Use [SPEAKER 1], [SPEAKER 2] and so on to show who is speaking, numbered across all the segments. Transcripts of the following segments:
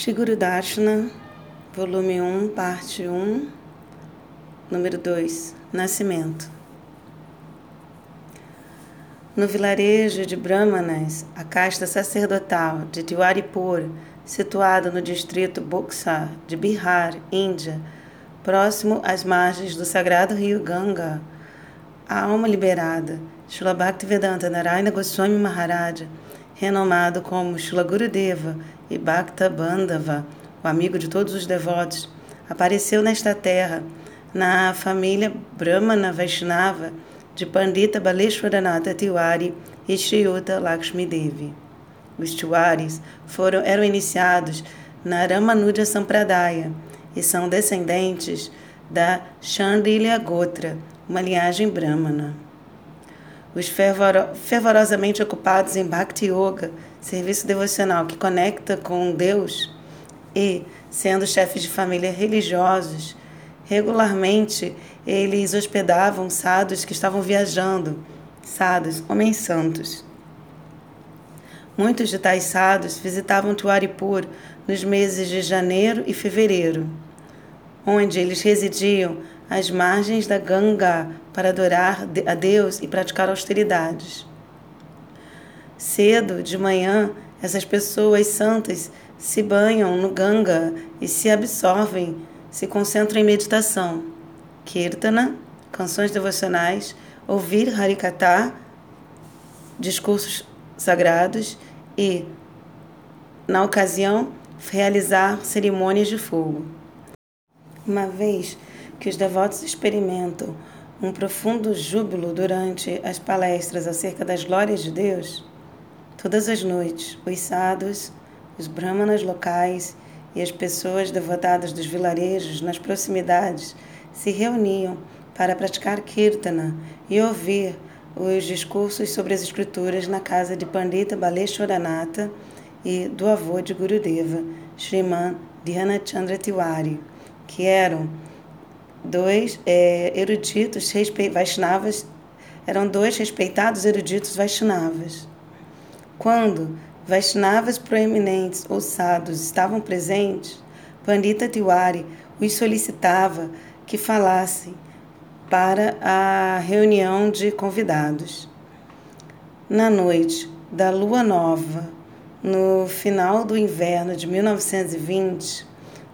[SPEAKER 1] Shiguru Dashna, volume 1, parte 1, número 2, Nascimento. No vilarejo de Brahmanas, a casta sacerdotal de Tiwaripur, situada no distrito Buxar de Bihar, Índia, próximo às margens do sagrado rio Ganga, a alma liberada, Srila Bhaktivedanta Narayana Goswami Maharaja, renomado como Shula Gurudeva e Bhakta Bandhava, o amigo de todos os devotos, apareceu nesta terra, na família Brahmana Vaishnava de Pandita Baleshwaranatha Tiwari e Shriyuta Lakshmi Devi. Os Tiwaris foram, eram iniciados na Ramanuja Sampradaya e são descendentes da Chandilya Gotra, uma linhagem brahmana. Os fervoro, fervorosamente ocupados em Bhakti Yoga, serviço devocional que conecta com Deus, e, sendo chefes de família religiosos, regularmente eles hospedavam sadhus que estavam viajando, sadhus, homens santos. Muitos de tais sadhus visitavam Tuaripur nos meses de janeiro e fevereiro, onde eles residiam às margens da Ganga para adorar a Deus e praticar austeridades. Cedo, de manhã, essas pessoas santas se banham no Ganga e se absorvem, se concentram em meditação, kirtana, canções devocionais, ouvir Harikata, discursos sagrados e, na ocasião, realizar cerimônias de fogo. Uma vez que os devotos experimentam um profundo júbilo durante as palestras acerca das glórias de Deus, todas as noites os sadhus, os brahmanas locais e as pessoas devotadas dos vilarejos nas proximidades se reuniam para praticar kirtana e ouvir os discursos sobre as escrituras na casa de Pandita Baleshwaranatha e do avô de Gurudeva, Sriman Dhyanachandra Tiwari, que eram dois é, eruditos Vaishnavas, eram dois respeitados eruditos Vaishnavas. Quando Vaishnavas proeminentes ou sadhus estavam presentes, Pandita Tiwari os solicitava que falassem para a reunião de convidados. Na noite da lua nova, no final do inverno de 1920,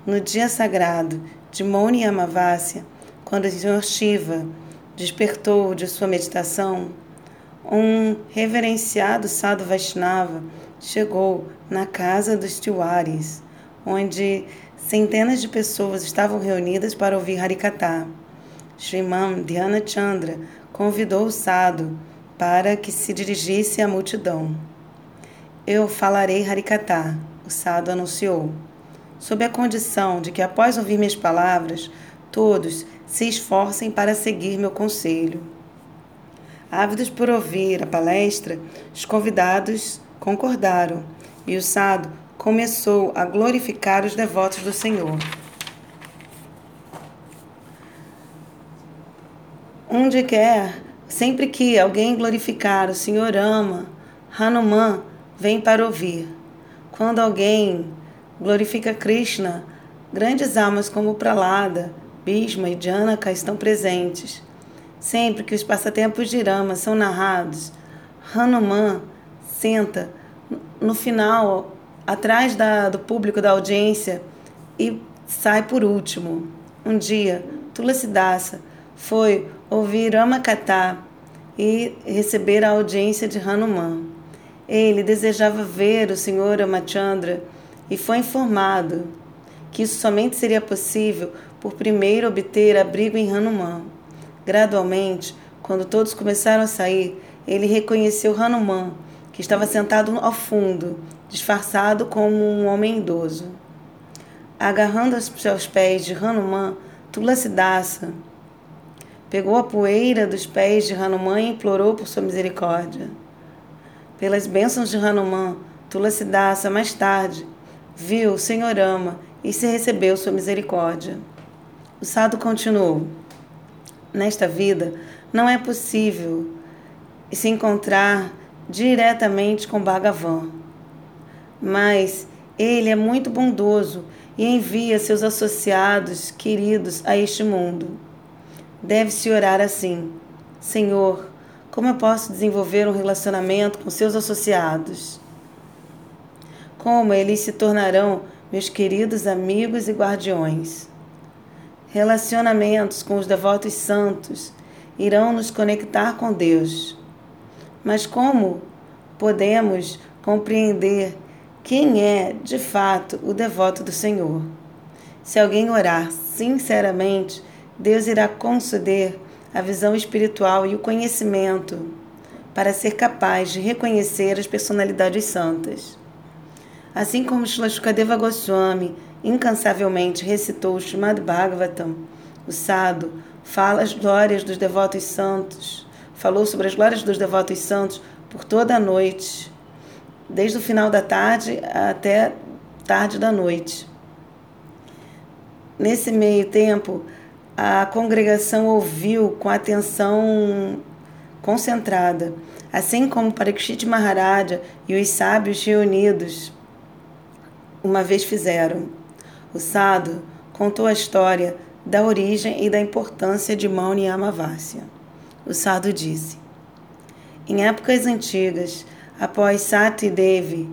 [SPEAKER 1] no dia sagrado de Moni Amavasya, quando o Senhor Shiva despertou de sua meditação, um reverenciado sadhu Vaishnava chegou na casa dos Tiwaris, onde centenas de pessoas estavam reunidas para ouvir Harikata. Sriman Dhyana Chandra convidou o sadhu para que se dirigisse à multidão. Eu falarei Harikata, o sadhu anunciou sob a condição de que, após ouvir minhas palavras, todos se esforcem para seguir meu conselho. Ávidos por ouvir a palestra, os convidados concordaram e o sado começou a glorificar os devotos do Senhor. Onde quer, sempre que alguém glorificar o Senhor ama, Hanuman vem para ouvir. Quando alguém glorifica Krishna, grandes almas como Pralada, Bhishma e Janaka estão presentes. Sempre que os passatempos de Rama são narrados, Hanuman senta no final, atrás da, do público da audiência e sai por último. Um dia, Tulasidasa foi ouvir Ramakatha e receber a audiência de Hanuman. Ele desejava ver o Senhor Ramachandra e foi informado que isso somente seria possível por primeiro obter abrigo em Hanuman. Gradualmente, quando todos começaram a sair, ele reconheceu Hanuman, que estava sentado ao fundo, disfarçado como um homem idoso. Agarrando os seus pés de Hanuman, Tulasidasa pegou a poeira dos pés de Hanuman e implorou por sua misericórdia. Pelas bênçãos de Hanuman, Tulasidasa mais tarde viu o Senhor ama e se recebeu sua misericórdia. O Sado continuou: Nesta vida não é possível se encontrar diretamente com Bhagavan, mas Ele é muito bondoso e envia seus associados queridos a este mundo. Deve-se orar assim: Senhor, como eu posso desenvolver um relacionamento com seus associados? Como eles se tornarão meus queridos amigos e guardiões? Relacionamentos com os devotos santos irão nos conectar com Deus. Mas como podemos compreender quem é, de fato, o devoto do Senhor? Se alguém orar sinceramente, Deus irá conceder a visão espiritual e o conhecimento para ser capaz de reconhecer as personalidades santas. Assim como Shlashukadeva Goswami incansavelmente recitou o Srimad Bhagavatam, o Sado fala as glórias dos devotos santos, falou sobre as glórias dos devotos santos por toda a noite, desde o final da tarde até tarde da noite. Nesse meio tempo, a congregação ouviu com atenção concentrada, assim como Parikshit Maharaja e os sábios reunidos uma vez fizeram. O Sado contou a história da origem e da importância de Mauni Amavasya. O Sadhu disse: Em épocas antigas, após Sati Devi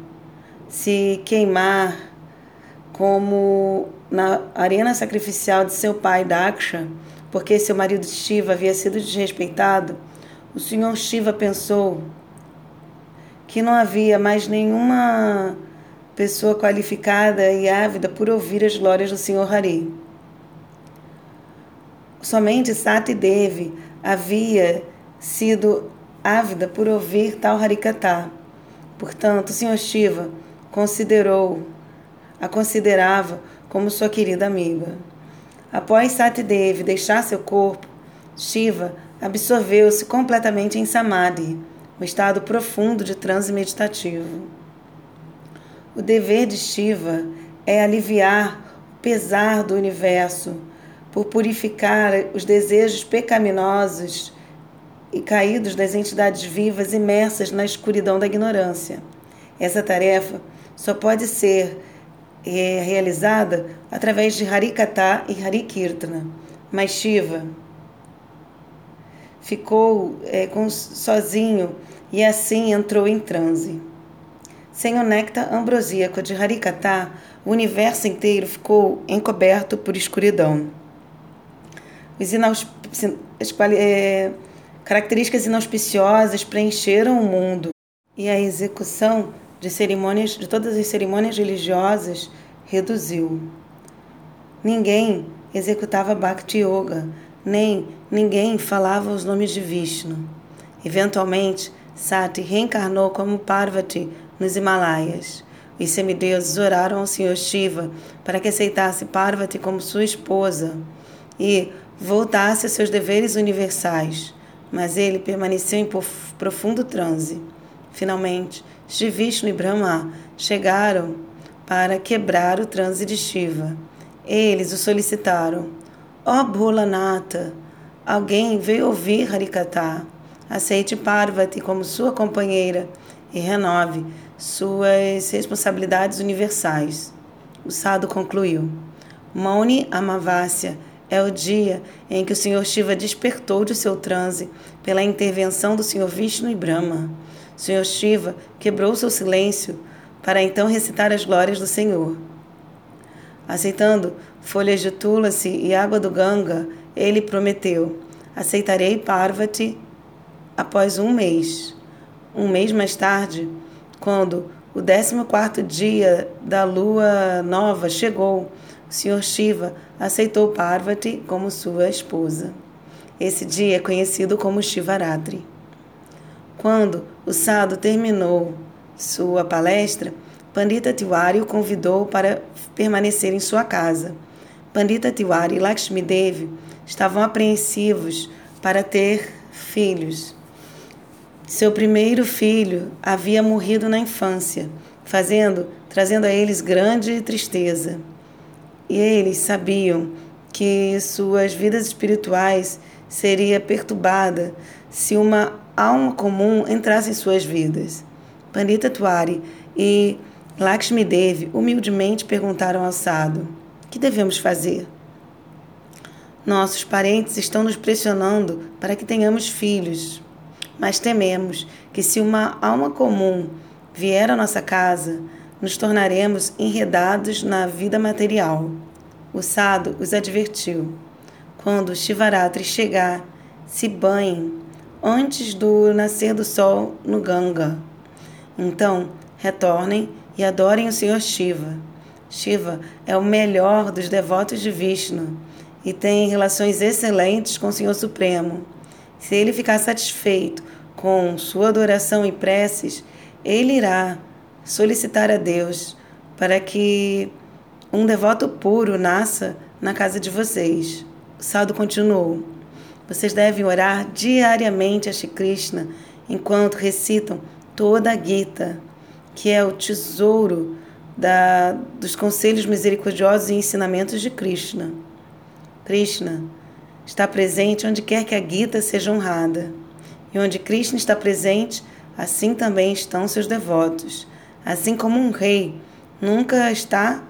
[SPEAKER 1] se queimar como na arena sacrificial de seu pai Daksha, porque seu marido Shiva havia sido desrespeitado, o senhor Shiva pensou que não havia mais nenhuma pessoa qualificada e ávida por ouvir as glórias do senhor Hari. Somente Sati Devi havia sido ávida por ouvir tal Harikatha. Portanto, o Sr. Shiva considerou, a considerava como sua querida amiga. Após Sati Devi deixar seu corpo, Shiva absorveu-se completamente em Samadhi, um estado profundo de transe meditativo. O dever de Shiva é aliviar o pesar do universo por purificar os desejos pecaminosos e caídos das entidades vivas imersas na escuridão da ignorância. Essa tarefa só pode ser é, realizada através de Harikata e Harikirtana. Mas Shiva ficou é, com, sozinho e assim entrou em transe. Sem o néctar ambrosíaco de Harikata, o universo inteiro ficou encoberto por escuridão. As é, características inauspiciosas preencheram o mundo e a execução de cerimônias, de todas as cerimônias religiosas, reduziu. Ninguém executava Bhakti Yoga, nem ninguém falava os nomes de Vishnu. Eventualmente, Sati reencarnou como Parvati nos Himalaias. Os semideuses oraram ao Senhor Shiva para que aceitasse Parvati como sua esposa e voltasse a seus deveres universais, mas ele permaneceu em profundo transe. Finalmente, Shri Vishnu e Brahma chegaram para quebrar o transe de Shiva. Eles o solicitaram: Ó oh, Bholanata, alguém veio ouvir Harikata. Aceite Parvati como sua companheira e renove suas responsabilidades universais. O Sado concluiu: Mauni Amavasya é o dia em que o Senhor Shiva despertou de seu transe pela intervenção do Senhor Vishnu e Brahma. Senhor Shiva quebrou seu silêncio para então recitar as glórias do Senhor. Aceitando folhas de tulasi e água do Ganga, ele prometeu: Aceitarei Parvati após um mês. Um mês mais tarde, quando o décimo quarto dia da lua nova chegou, o Sr. Shiva aceitou Parvati como sua esposa. Esse dia é conhecido como Shivaratri. Quando o Sadhu terminou sua palestra, Pandita Tiwari o convidou para permanecer em sua casa. Pandita Tiwari e Lakshmi Devi estavam apreensivos para ter filhos. Seu primeiro filho havia morrido na infância, fazendo, trazendo a eles grande tristeza. E eles sabiam que suas vidas espirituais seria perturbada se uma alma comum entrasse em suas vidas. Pandita Tuari e Lakshmi Devi humildemente perguntaram ao Sado: Que devemos fazer? Nossos parentes estão nos pressionando para que tenhamos filhos, mas tememos que se uma alma comum vier à nossa casa, nos tornaremos enredados na vida material. O Sado os advertiu. Quando Shivaratri chegar, se banhem antes do nascer do sol no Ganga. Então, retornem e adorem o Senhor Shiva. Shiva é o melhor dos devotos de Vishnu e tem relações excelentes com o Senhor Supremo. Se ele ficar satisfeito com sua adoração e preces, ele irá solicitar a Deus para que um devoto puro nasça na casa de vocês. O Sadhu continuou: Vocês devem orar diariamente a Shri Krishna enquanto recitam toda a Gita, que é o tesouro da, dos conselhos misericordiosos e ensinamentos de Krishna. Krishna está presente onde quer que a Gita seja honrada. E onde Krishna está presente, assim também estão seus devotos. Assim como um rei nunca está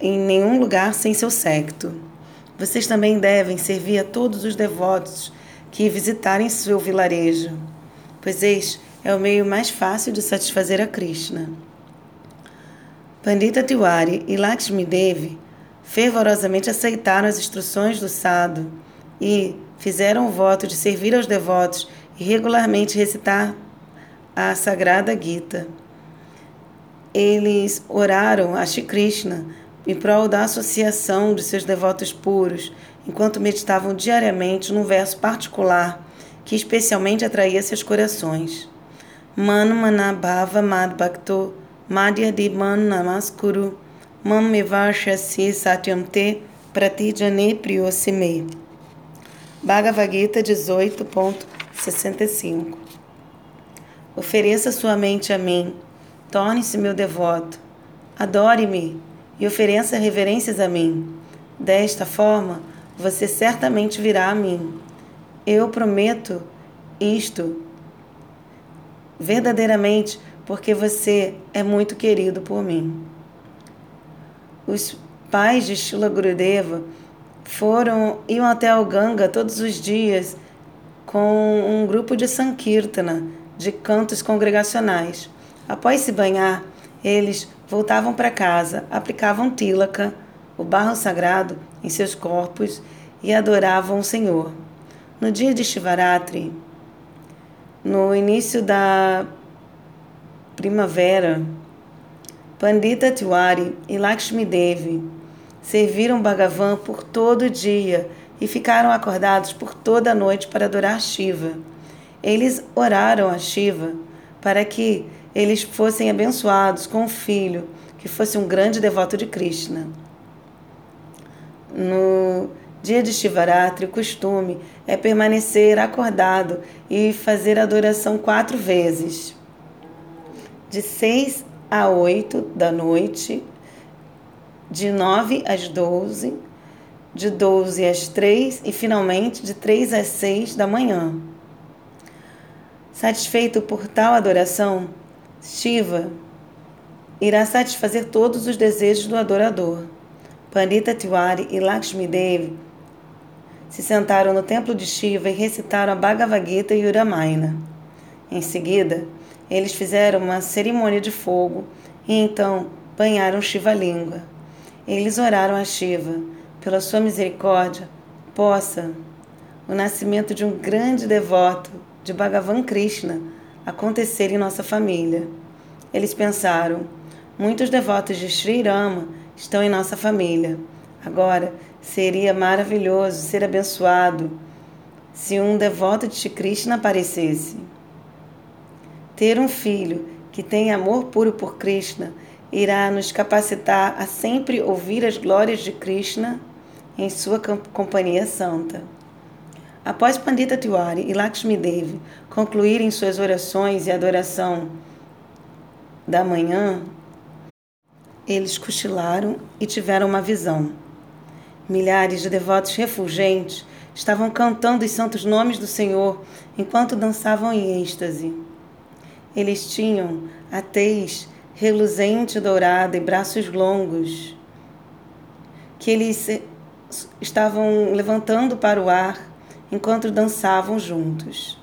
[SPEAKER 1] em nenhum lugar sem seu secto. Vocês também devem servir a todos os devotos que visitarem seu vilarejo, pois este é o meio mais fácil de satisfazer a Krishna. Pandita Tiwari e Lakshmi Devi fervorosamente aceitaram as instruções do Sado e fizeram o voto de servir aos devotos e regularmente recitar a Sagrada Gita. Eles oraram a Shri Krishna em prol da associação de seus devotos puros, enquanto meditavam diariamente num verso particular que especialmente atraía seus corações. Manu Manabhava Madbhakto Madhyadi Man Namaskuru Mam Mevarshasi Satyam Te Pratijane Priyosime. Bhagavad Gita 18.65 Ofereça sua mente a mim, torne-se meu devoto, adore-me e ofereça reverências a mim. Desta forma, você certamente virá a mim. Eu prometo isto verdadeiramente porque você é muito querido por mim. Os pais de Shila Gurudeva foram iam até o Ganga todos os dias com um grupo de Sankirtana, de cantos congregacionais. Após se banhar, eles voltavam para casa, aplicavam tilaka, o barro sagrado, em seus corpos e adoravam o Senhor. No dia de Shivaratri, no início da primavera, Pandita Tiwari e Lakshmi Devi serviram Bhagavan por todo o dia e ficaram acordados por toda a noite para adorar Shiva. Eles oraram a Shiva para que eles fossem abençoados com um filho que fosse um grande devoto de Krishna. No dia de Shivaratri, o costume é permanecer acordado e fazer adoração quatro vezes, de seis a 8 da noite, de 9 às 12, de 12 às 3 e finalmente de 3 às 6 da manhã. Satisfeito por tal adoração, Shiva irá satisfazer todos os desejos do adorador. Pandita Tiwari e Lakshmi Devi se sentaram no templo de Shiva e recitaram a Bhagavad Gita e Ramayana. Em seguida, eles fizeram uma cerimônia de fogo e então banharam Shiva-língua. Eles oraram a Shiva, pela sua misericórdia, possa o nascimento de um grande devoto de Bhagavan Krishna acontecer em nossa família. Eles pensaram: muitos devotos de Sri Rama estão em nossa família. Agora seria maravilhoso ser abençoado se um devoto de Krishna aparecesse. Ter um filho que tem amor puro por Krishna irá nos capacitar a sempre ouvir as glórias de Krishna em sua companhia santa. Após Pandita Tiwari e Lakshmi Devi concluírem suas orações e adoração da manhã, eles cochilaram e tiveram uma visão. Milhares de devotos refulgentes estavam cantando os santos nomes do Senhor enquanto dançavam em êxtase. Eles tinham a tez reluzente, dourada e braços longos, que eles estavam levantando para o ar enquanto dançavam juntos.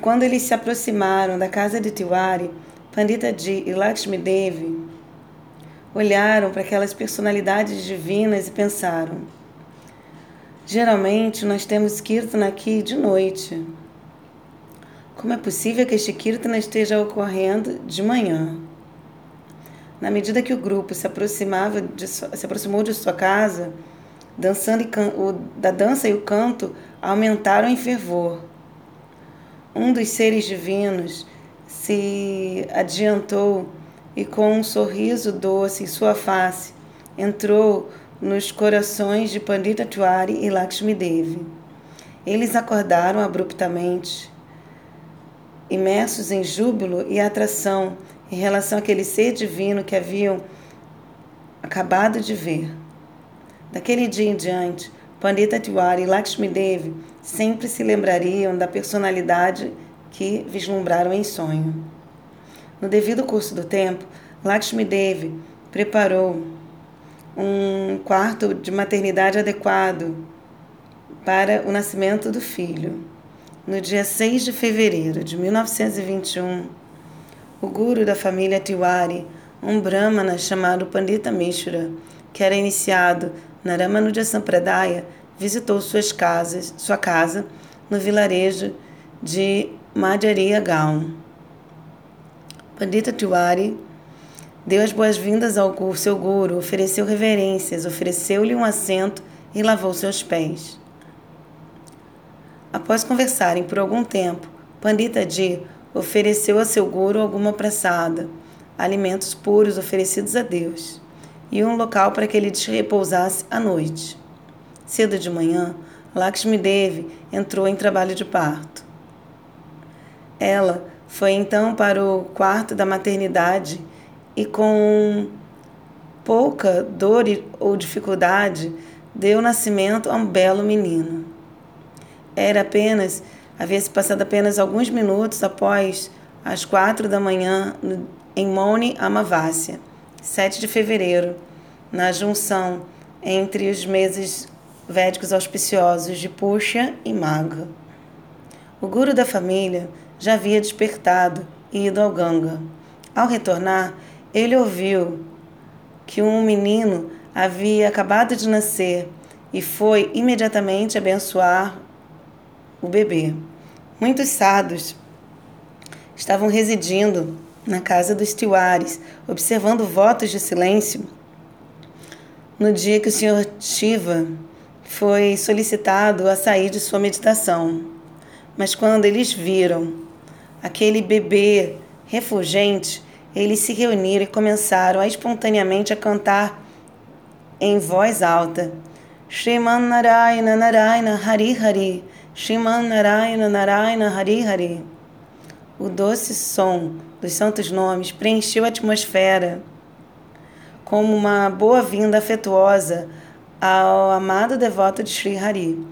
[SPEAKER 1] Quando eles se aproximaram da casa de Tiwari, Pandita Ji e Lakshmi Devi olharam para aquelas personalidades divinas e pensaram: geralmente nós temos Kirtana aqui de noite. Como é possível que este Kirtana esteja ocorrendo de manhã? Na medida que o grupo se aproximava de, se aproximou de sua casa, dançando e o, da dança e o canto aumentaram em fervor. Um dos seres divinos se adiantou e, com um sorriso doce em sua face, entrou nos corações de Pandita Tuari e Lakshmi Devi. Eles acordaram abruptamente, imersos em júbilo e atração em relação àquele ser divino que haviam acabado de ver. Daquele dia em diante, Pandita Tiwari e Lakshmi Devi sempre se lembrariam da personalidade que vislumbraram em sonho. No devido curso do tempo, Lakshmi Devi preparou um quarto de maternidade adequado para o nascimento do filho. No dia 6 de fevereiro de 1921, o guru da família Tiwari, um brahmana chamado Pandita Mishra, que era iniciado na Ramanuja Sampradaya, visitou suas casas, sua casa no vilarejo de Madhyaria Gaon. Pandita Tiwari deu as boas-vindas ao seu guru, ofereceu reverências, ofereceu-lhe um assento e lavou seus pés. Após conversarem por algum tempo, Pandita Ji ofereceu a seu guru alguma pressada, alimentos puros oferecidos a Deus e um local para que ele repousasse à noite. Cedo de manhã, Lakshmi Devi entrou em trabalho de parto. Ela foi então para o quarto da maternidade e, com pouca dor ou dificuldade, deu nascimento a um belo menino. Era apenas, havia se passado apenas alguns minutos após as quatro da manhã em Moni Amavasya 7 de fevereiro, na junção entre os meses védicos auspiciosos de Puxa e Maga. O guru da família já havia despertado e ido ao Ganga. Ao retornar, ele ouviu que um menino havia acabado de nascer e foi imediatamente abençoar o bebê. Muitos sados estavam residindo na casa dos Tiwares, observando votos de silêncio, no dia que o Sr. Shiva foi solicitado a sair de sua meditação. Mas quando eles viram aquele bebê refulgente, eles se reuniram e começaram a espontaneamente a cantar em voz alta. Shriman Narayana Narayana Hari Hari Shriman Narayana Narayana Hari Hari O doce som dos santos nomes preencheu a atmosfera como uma boa-vinda afetuosa ao amado devoto de Sri Hari.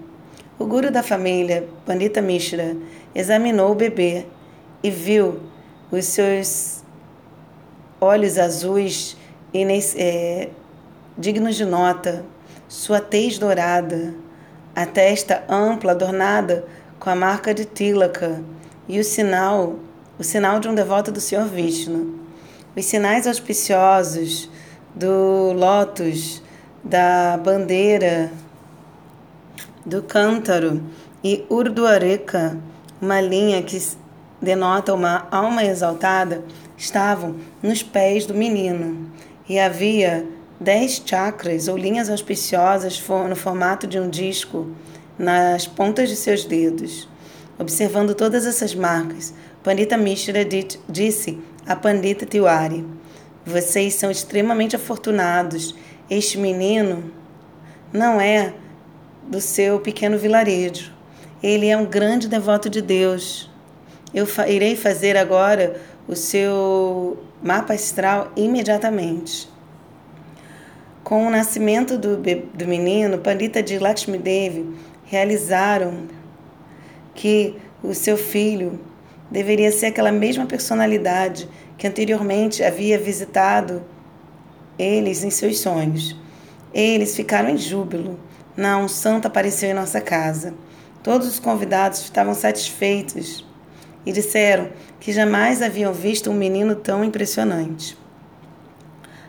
[SPEAKER 1] O guru da família, Pandita Mishra, examinou o bebê e viu os seus olhos azuis é, dignos de nota, sua tez dourada, a testa ampla adornada com a marca de Tilaka e o sinal o sinal de um devoto do Senhor Vishnu. Os sinais auspiciosos do lótus, da bandeira, do cântaro e urduareka, uma linha que denota uma alma exaltada, estavam nos pés do menino e havia dez chakras ou linhas auspiciosas no formato de um disco nas pontas de seus dedos. Observando todas essas marcas, Pandita Mishra disse a Pandita Tiwari: Vocês são extremamente afortunados. Este menino não é do seu pequeno vilarejo. Ele é um grande devoto de Deus. Eu fa irei fazer agora o seu mapa astral imediatamente. Com o nascimento do, do menino, Pandita de Lakshmi Devi realizaram que o seu filho deveria ser aquela mesma personalidade que anteriormente havia visitado eles em seus sonhos. Eles ficaram em júbilo. Não, um santo apareceu em nossa casa. Todos os convidados estavam satisfeitos e disseram que jamais haviam visto um menino tão impressionante.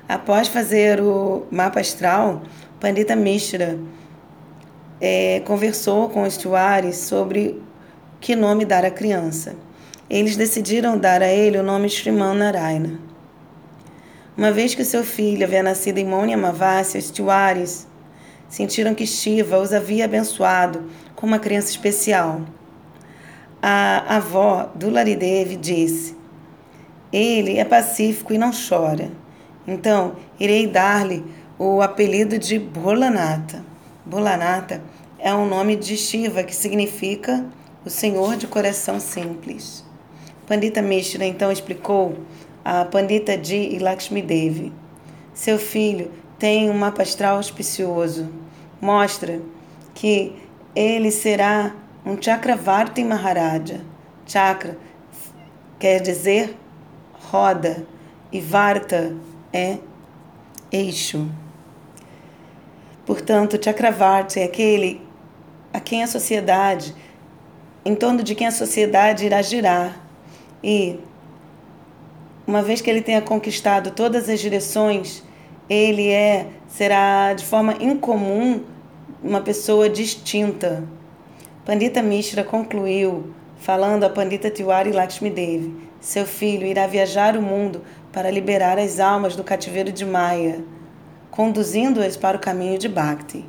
[SPEAKER 1] Após fazer o mapa astral, Pandita Mishra é, conversou com os Tiwaris sobre que nome dar à criança. Eles decidiram dar a ele o nome Shriman Narayana. Uma vez que seu filho havia nascido em Moni Amavasya, os Tiwaris sentiram que Shiva os havia abençoado com uma criança especial. A avó do Laridev disse: Ele é pacífico e não chora. Então, irei dar-lhe o apelido de Bolanata. Bolanata é um nome de Shiva que significa o Senhor de coração simples. Pandita Mishra então explicou a Pandita Ji e Lakshmi Devi. Seu filho tem um mapa astral auspicioso. Mostra que ele será um Chakravarti Maharaja. Chakra quer dizer roda e Varta é eixo. Portanto, Chakravarti é aquele a quem a sociedade, em torno de quem a sociedade irá girar. E, uma vez que ele tenha conquistado todas as direções, ele é será de forma incomum uma pessoa distinta. Pandita Mishra concluiu, falando a Pandita Tiwari Lakshmi Devi, seu filho irá viajar o mundo para liberar as almas do cativeiro de Maya, conduzindo-as para o caminho de Bhakti.